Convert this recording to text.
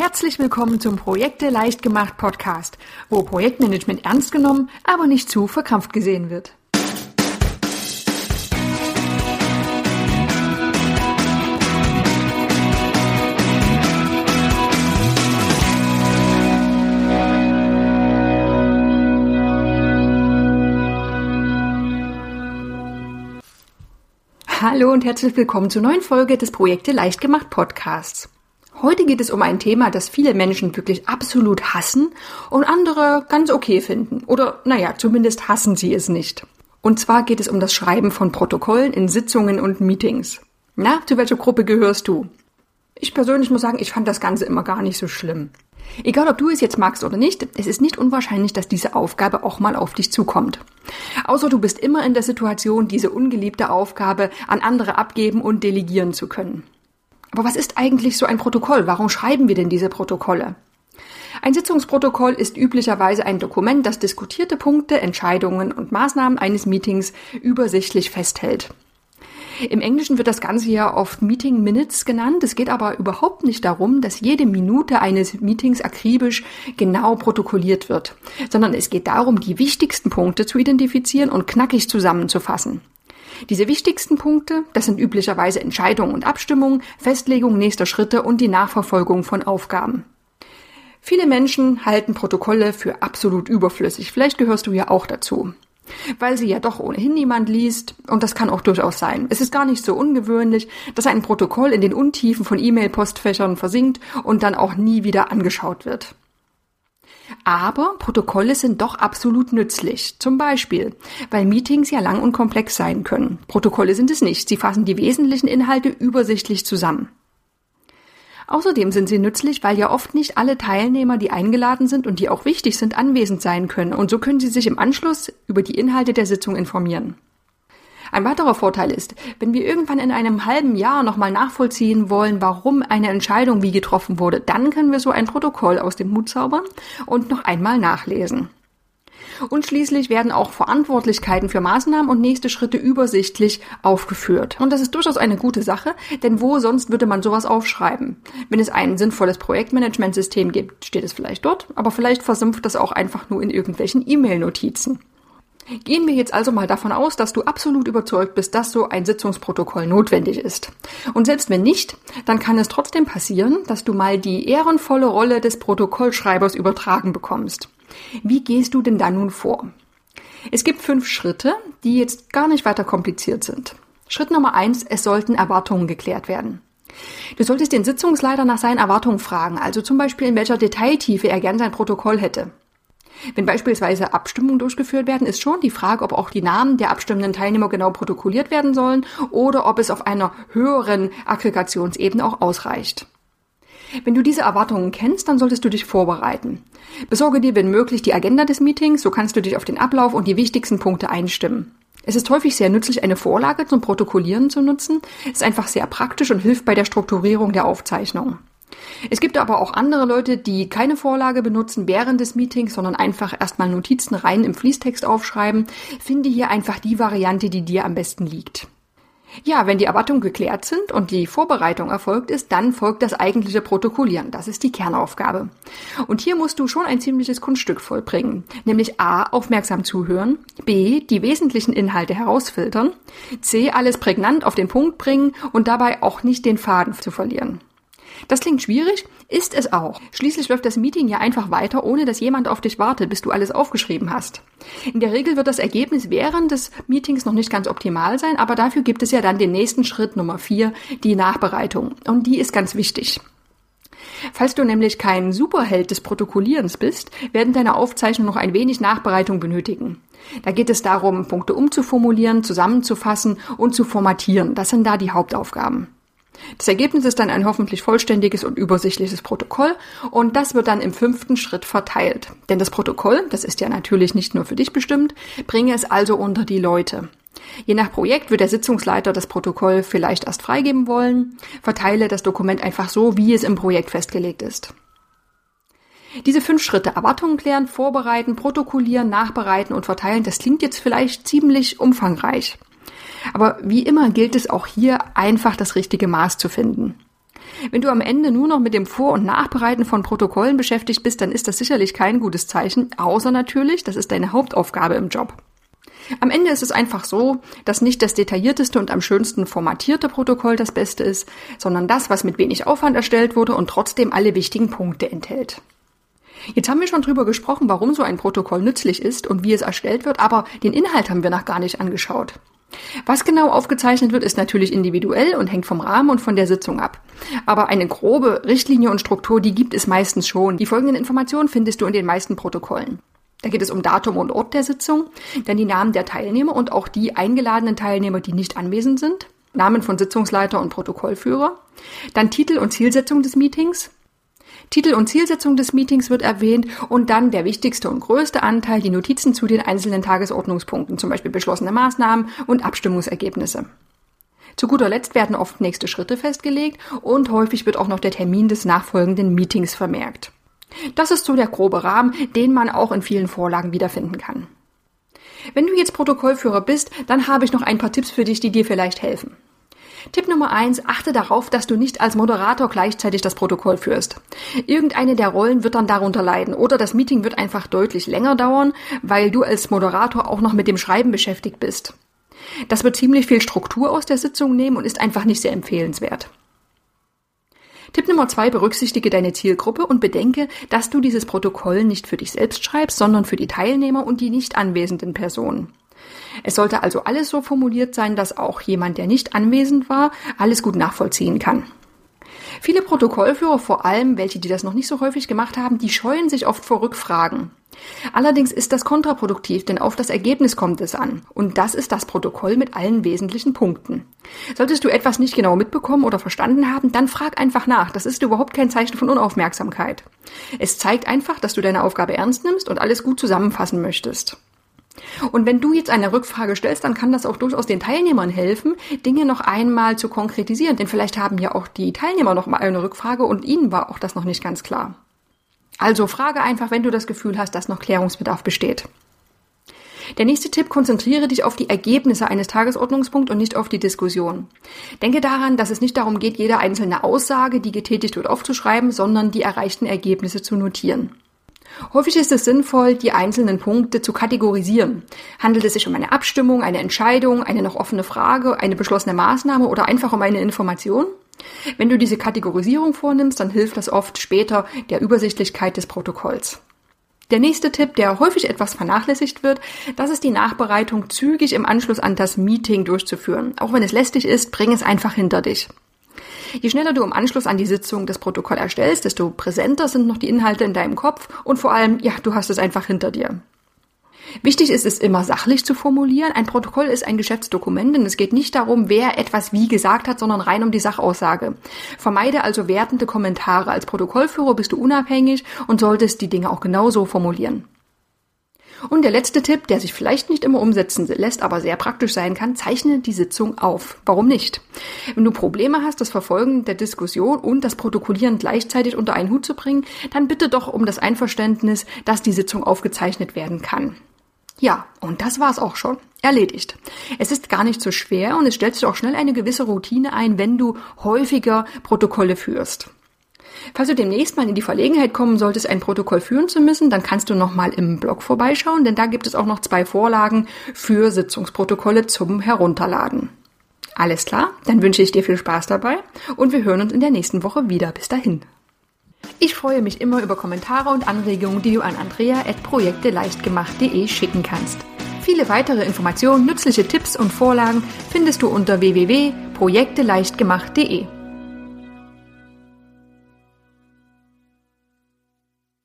Herzlich willkommen zum Projekte leicht gemacht Podcast, wo Projektmanagement ernst genommen, aber nicht zu verkrampft gesehen wird. Hallo und herzlich willkommen zur neuen Folge des Projekte leicht gemacht Podcasts. Heute geht es um ein Thema, das viele Menschen wirklich absolut hassen und andere ganz okay finden. Oder naja, zumindest hassen sie es nicht. Und zwar geht es um das Schreiben von Protokollen in Sitzungen und Meetings. Na, zu welcher Gruppe gehörst du? Ich persönlich muss sagen, ich fand das Ganze immer gar nicht so schlimm. Egal, ob du es jetzt magst oder nicht, es ist nicht unwahrscheinlich, dass diese Aufgabe auch mal auf dich zukommt. Außer du bist immer in der Situation, diese ungeliebte Aufgabe an andere abgeben und delegieren zu können. Aber was ist eigentlich so ein Protokoll? Warum schreiben wir denn diese Protokolle? Ein Sitzungsprotokoll ist üblicherweise ein Dokument, das diskutierte Punkte, Entscheidungen und Maßnahmen eines Meetings übersichtlich festhält. Im Englischen wird das Ganze ja oft Meeting Minutes genannt. Es geht aber überhaupt nicht darum, dass jede Minute eines Meetings akribisch genau protokolliert wird, sondern es geht darum, die wichtigsten Punkte zu identifizieren und knackig zusammenzufassen. Diese wichtigsten Punkte, das sind üblicherweise Entscheidungen und Abstimmungen, Festlegung nächster Schritte und die Nachverfolgung von Aufgaben. Viele Menschen halten Protokolle für absolut überflüssig. Vielleicht gehörst du ja auch dazu. Weil sie ja doch ohnehin niemand liest, und das kann auch durchaus sein. Es ist gar nicht so ungewöhnlich, dass ein Protokoll in den Untiefen von E-Mail-Postfächern versinkt und dann auch nie wieder angeschaut wird. Aber Protokolle sind doch absolut nützlich. Zum Beispiel, weil Meetings ja lang und komplex sein können. Protokolle sind es nicht. Sie fassen die wesentlichen Inhalte übersichtlich zusammen. Außerdem sind sie nützlich, weil ja oft nicht alle Teilnehmer, die eingeladen sind und die auch wichtig sind, anwesend sein können. Und so können sie sich im Anschluss über die Inhalte der Sitzung informieren. Ein weiterer Vorteil ist, wenn wir irgendwann in einem halben Jahr nochmal nachvollziehen wollen, warum eine Entscheidung wie getroffen wurde, dann können wir so ein Protokoll aus dem Hut zaubern und noch einmal nachlesen. Und schließlich werden auch Verantwortlichkeiten für Maßnahmen und nächste Schritte übersichtlich aufgeführt. Und das ist durchaus eine gute Sache, denn wo sonst würde man sowas aufschreiben? Wenn es ein sinnvolles Projektmanagementsystem gibt, steht es vielleicht dort, aber vielleicht versimpft das auch einfach nur in irgendwelchen E-Mail-Notizen. Gehen wir jetzt also mal davon aus, dass du absolut überzeugt bist, dass so ein Sitzungsprotokoll notwendig ist. Und selbst wenn nicht, dann kann es trotzdem passieren, dass du mal die ehrenvolle Rolle des Protokollschreibers übertragen bekommst. Wie gehst du denn da nun vor? Es gibt fünf Schritte, die jetzt gar nicht weiter kompliziert sind. Schritt Nummer eins, es sollten Erwartungen geklärt werden. Du solltest den Sitzungsleiter nach seinen Erwartungen fragen, also zum Beispiel in welcher Detailtiefe er gern sein Protokoll hätte. Wenn beispielsweise Abstimmungen durchgeführt werden, ist schon die Frage, ob auch die Namen der abstimmenden Teilnehmer genau protokolliert werden sollen oder ob es auf einer höheren Aggregationsebene auch ausreicht. Wenn du diese Erwartungen kennst, dann solltest du dich vorbereiten. Besorge dir, wenn möglich, die Agenda des Meetings, so kannst du dich auf den Ablauf und die wichtigsten Punkte einstimmen. Es ist häufig sehr nützlich, eine Vorlage zum Protokollieren zu nutzen. Ist einfach sehr praktisch und hilft bei der Strukturierung der Aufzeichnung. Es gibt aber auch andere Leute, die keine Vorlage benutzen während des Meetings, sondern einfach erstmal Notizen rein im Fließtext aufschreiben. Finde hier einfach die Variante, die dir am besten liegt. Ja, wenn die Erwartungen geklärt sind und die Vorbereitung erfolgt ist, dann folgt das eigentliche Protokollieren. Das ist die Kernaufgabe. Und hier musst du schon ein ziemliches Kunststück vollbringen. Nämlich A, aufmerksam zuhören, B, die wesentlichen Inhalte herausfiltern, C, alles prägnant auf den Punkt bringen und dabei auch nicht den Faden zu verlieren. Das klingt schwierig, ist es auch. Schließlich läuft das Meeting ja einfach weiter, ohne dass jemand auf dich wartet, bis du alles aufgeschrieben hast. In der Regel wird das Ergebnis während des Meetings noch nicht ganz optimal sein, aber dafür gibt es ja dann den nächsten Schritt Nummer vier, die Nachbereitung. Und die ist ganz wichtig. Falls du nämlich kein Superheld des Protokollierens bist, werden deine Aufzeichnungen noch ein wenig Nachbereitung benötigen. Da geht es darum, Punkte umzuformulieren, zusammenzufassen und zu formatieren. Das sind da die Hauptaufgaben. Das Ergebnis ist dann ein hoffentlich vollständiges und übersichtliches Protokoll und das wird dann im fünften Schritt verteilt. Denn das Protokoll, das ist ja natürlich nicht nur für dich bestimmt, bringe es also unter die Leute. Je nach Projekt wird der Sitzungsleiter das Protokoll vielleicht erst freigeben wollen, verteile das Dokument einfach so, wie es im Projekt festgelegt ist. Diese fünf Schritte Erwartungen klären, vorbereiten, protokollieren, nachbereiten und verteilen, das klingt jetzt vielleicht ziemlich umfangreich. Aber wie immer gilt es auch hier einfach das richtige Maß zu finden. Wenn du am Ende nur noch mit dem Vor- und Nachbereiten von Protokollen beschäftigt bist, dann ist das sicherlich kein gutes Zeichen, außer natürlich, das ist deine Hauptaufgabe im Job. Am Ende ist es einfach so, dass nicht das detaillierteste und am schönsten formatierte Protokoll das Beste ist, sondern das, was mit wenig Aufwand erstellt wurde und trotzdem alle wichtigen Punkte enthält. Jetzt haben wir schon drüber gesprochen, warum so ein Protokoll nützlich ist und wie es erstellt wird, aber den Inhalt haben wir noch gar nicht angeschaut. Was genau aufgezeichnet wird, ist natürlich individuell und hängt vom Rahmen und von der Sitzung ab. Aber eine grobe Richtlinie und Struktur, die gibt es meistens schon. Die folgenden Informationen findest du in den meisten Protokollen. Da geht es um Datum und Ort der Sitzung, dann die Namen der Teilnehmer und auch die eingeladenen Teilnehmer, die nicht anwesend sind, Namen von Sitzungsleiter und Protokollführer, dann Titel und Zielsetzung des Meetings, Titel und Zielsetzung des Meetings wird erwähnt und dann der wichtigste und größte Anteil, die Notizen zu den einzelnen Tagesordnungspunkten, zum Beispiel beschlossene Maßnahmen und Abstimmungsergebnisse. Zu guter Letzt werden oft nächste Schritte festgelegt und häufig wird auch noch der Termin des nachfolgenden Meetings vermerkt. Das ist so der grobe Rahmen, den man auch in vielen Vorlagen wiederfinden kann. Wenn du jetzt Protokollführer bist, dann habe ich noch ein paar Tipps für dich, die dir vielleicht helfen. Tipp Nummer eins: Achte darauf, dass du nicht als Moderator gleichzeitig das Protokoll führst. Irgendeine der Rollen wird dann darunter leiden oder das Meeting wird einfach deutlich länger dauern, weil du als Moderator auch noch mit dem Schreiben beschäftigt bist. Das wird ziemlich viel Struktur aus der Sitzung nehmen und ist einfach nicht sehr empfehlenswert. Tipp Nummer zwei, berücksichtige deine Zielgruppe und bedenke, dass du dieses Protokoll nicht für dich selbst schreibst, sondern für die Teilnehmer und die nicht anwesenden Personen. Es sollte also alles so formuliert sein, dass auch jemand, der nicht anwesend war, alles gut nachvollziehen kann. Viele Protokollführer, vor allem welche, die das noch nicht so häufig gemacht haben, die scheuen sich oft vor Rückfragen. Allerdings ist das kontraproduktiv, denn auf das Ergebnis kommt es an. Und das ist das Protokoll mit allen wesentlichen Punkten. Solltest du etwas nicht genau mitbekommen oder verstanden haben, dann frag einfach nach. Das ist überhaupt kein Zeichen von Unaufmerksamkeit. Es zeigt einfach, dass du deine Aufgabe ernst nimmst und alles gut zusammenfassen möchtest. Und wenn du jetzt eine Rückfrage stellst, dann kann das auch durchaus den Teilnehmern helfen, Dinge noch einmal zu konkretisieren. Denn vielleicht haben ja auch die Teilnehmer noch mal eine Rückfrage und ihnen war auch das noch nicht ganz klar. Also frage einfach, wenn du das Gefühl hast, dass noch Klärungsbedarf besteht. Der nächste Tipp, konzentriere dich auf die Ergebnisse eines Tagesordnungspunkts und nicht auf die Diskussion. Denke daran, dass es nicht darum geht, jede einzelne Aussage, die getätigt wird, aufzuschreiben, sondern die erreichten Ergebnisse zu notieren. Häufig ist es sinnvoll, die einzelnen Punkte zu kategorisieren. Handelt es sich um eine Abstimmung, eine Entscheidung, eine noch offene Frage, eine beschlossene Maßnahme oder einfach um eine Information? Wenn du diese Kategorisierung vornimmst, dann hilft das oft später der Übersichtlichkeit des Protokolls. Der nächste Tipp, der häufig etwas vernachlässigt wird, das ist die Nachbereitung zügig im Anschluss an das Meeting durchzuführen. Auch wenn es lästig ist, bring es einfach hinter dich. Je schneller du im Anschluss an die Sitzung das Protokoll erstellst, desto präsenter sind noch die Inhalte in deinem Kopf und vor allem, ja, du hast es einfach hinter dir. Wichtig ist es immer sachlich zu formulieren. Ein Protokoll ist ein Geschäftsdokument und es geht nicht darum, wer etwas wie gesagt hat, sondern rein um die Sachaussage. Vermeide also wertende Kommentare. Als Protokollführer bist du unabhängig und solltest die Dinge auch genauso formulieren. Und der letzte Tipp, der sich vielleicht nicht immer umsetzen lässt, aber sehr praktisch sein kann, zeichne die Sitzung auf. Warum nicht? Wenn du Probleme hast, das Verfolgen der Diskussion und das Protokollieren gleichzeitig unter einen Hut zu bringen, dann bitte doch um das Einverständnis, dass die Sitzung aufgezeichnet werden kann. Ja, und das war's auch schon. Erledigt. Es ist gar nicht so schwer und es stellt sich auch schnell eine gewisse Routine ein, wenn du häufiger Protokolle führst. Falls du demnächst mal in die Verlegenheit kommen solltest, ein Protokoll führen zu müssen, dann kannst du noch mal im Blog vorbeischauen, denn da gibt es auch noch zwei Vorlagen für Sitzungsprotokolle zum Herunterladen. Alles klar, dann wünsche ich dir viel Spaß dabei und wir hören uns in der nächsten Woche wieder. Bis dahin. Ich freue mich immer über Kommentare und Anregungen, die du an andrea.projekteleichtgemacht.de schicken kannst. Viele weitere Informationen, nützliche Tipps und Vorlagen findest du unter www.projekteleichtgemacht.de.